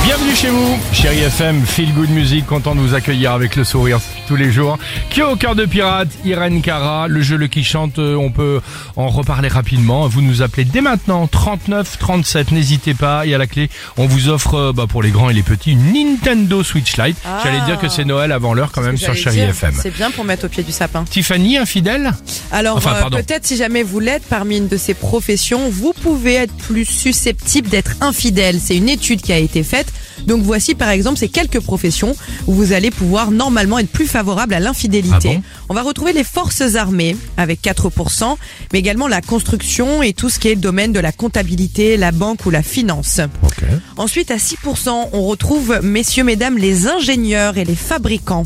Bienvenue chez vous, chérie FM, Feel Good Music, content de vous accueillir avec le sourire tous les jours. Qui est au cœur de pirate, Irène Cara, le jeu le qui chante, euh, on peut en reparler rapidement. Vous nous appelez dès maintenant 39 37, n'hésitez pas. Et à la clé, on vous offre euh, bah, pour les grands et les petits une Nintendo Switch Lite. J'allais dire que c'est Noël avant l'heure quand même sur dire, FM. C'est bien pour mettre au pied du sapin. Tiffany, infidèle? Alors Enfin, euh, peut-être si jamais vous l'êtes parmi une de ces professions, vous pouvez être plus susceptible d'être infidèle. C'est une étude qui a été faite. Donc voici par exemple ces quelques professions où vous allez pouvoir normalement être plus favorable à l'infidélité. Ah bon On va retrouver les forces armées avec 4%, mais également la construction et tout ce qui est le domaine de la comptabilité, la banque ou la finance. Ensuite, à 6%, on retrouve, messieurs, mesdames, les ingénieurs et les fabricants.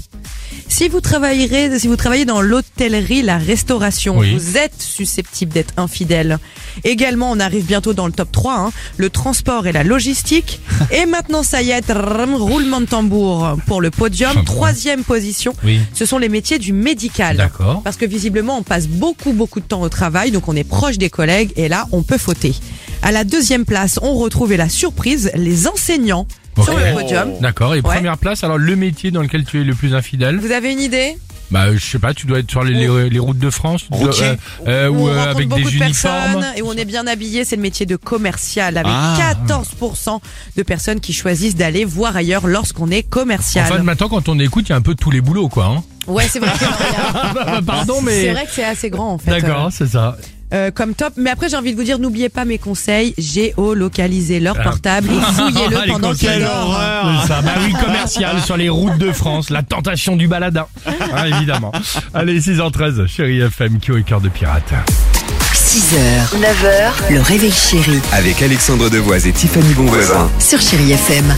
Si vous travaillerez, si vous travaillez dans l'hôtellerie, la restauration, Oui. vous êtes susceptible d'être infidèle. Également, on arrive bientôt dans le top 3, hein, le transport et la logistique. et maintenant, ça y est, trrrm, roulement de tambour pour le podium. Troisième position, Oui. ce sont les métiers du médical. D'accord. Parce que visiblement, on passe beaucoup, beaucoup de temps au travail, donc on est proche des collègues, et là, on peut fauter. À la deuxième place, on retrouve, et la surprise, les enseignants sur Ok. le podium. D'accord. Et Ouais. première place, alors le métier dans lequel tu es le plus infidèle? Vous avez une idée? Bah, je sais pas, tu dois être sur les, les, les routes de France dois- euh, euh, Où ou on euh, avec des de uniformes. et où on est bien habillé, c'est le métier de commercial avec Ah. 14% de personnes qui choisissent d'aller voir ailleurs lorsqu'on est commercial. Enfin, maintenant, quand on écoute, il y a un peu tous les boulots, quoi. Hein ouais, c'est vrai. que- Ah, Pardon, mais. C'est vrai que c'est assez grand en fait. D'accord, c'est ça. Euh, comme top. Mais après, j'ai envie de vous dire, n'oubliez pas mes conseils. Géolocalisez leur portable et fouillez-le pendant qu'ils dorment. Ça. Bah oui, commercial sur les routes de France, la tentation du baladin. Ah, évidemment. Allez, 6h13, chérie FM, qui est au cœur de pirate. 6h, 9h, le réveil chéri Avec Alexandre Devoise et Tiffany Bonvoisin. sur Chéri FM.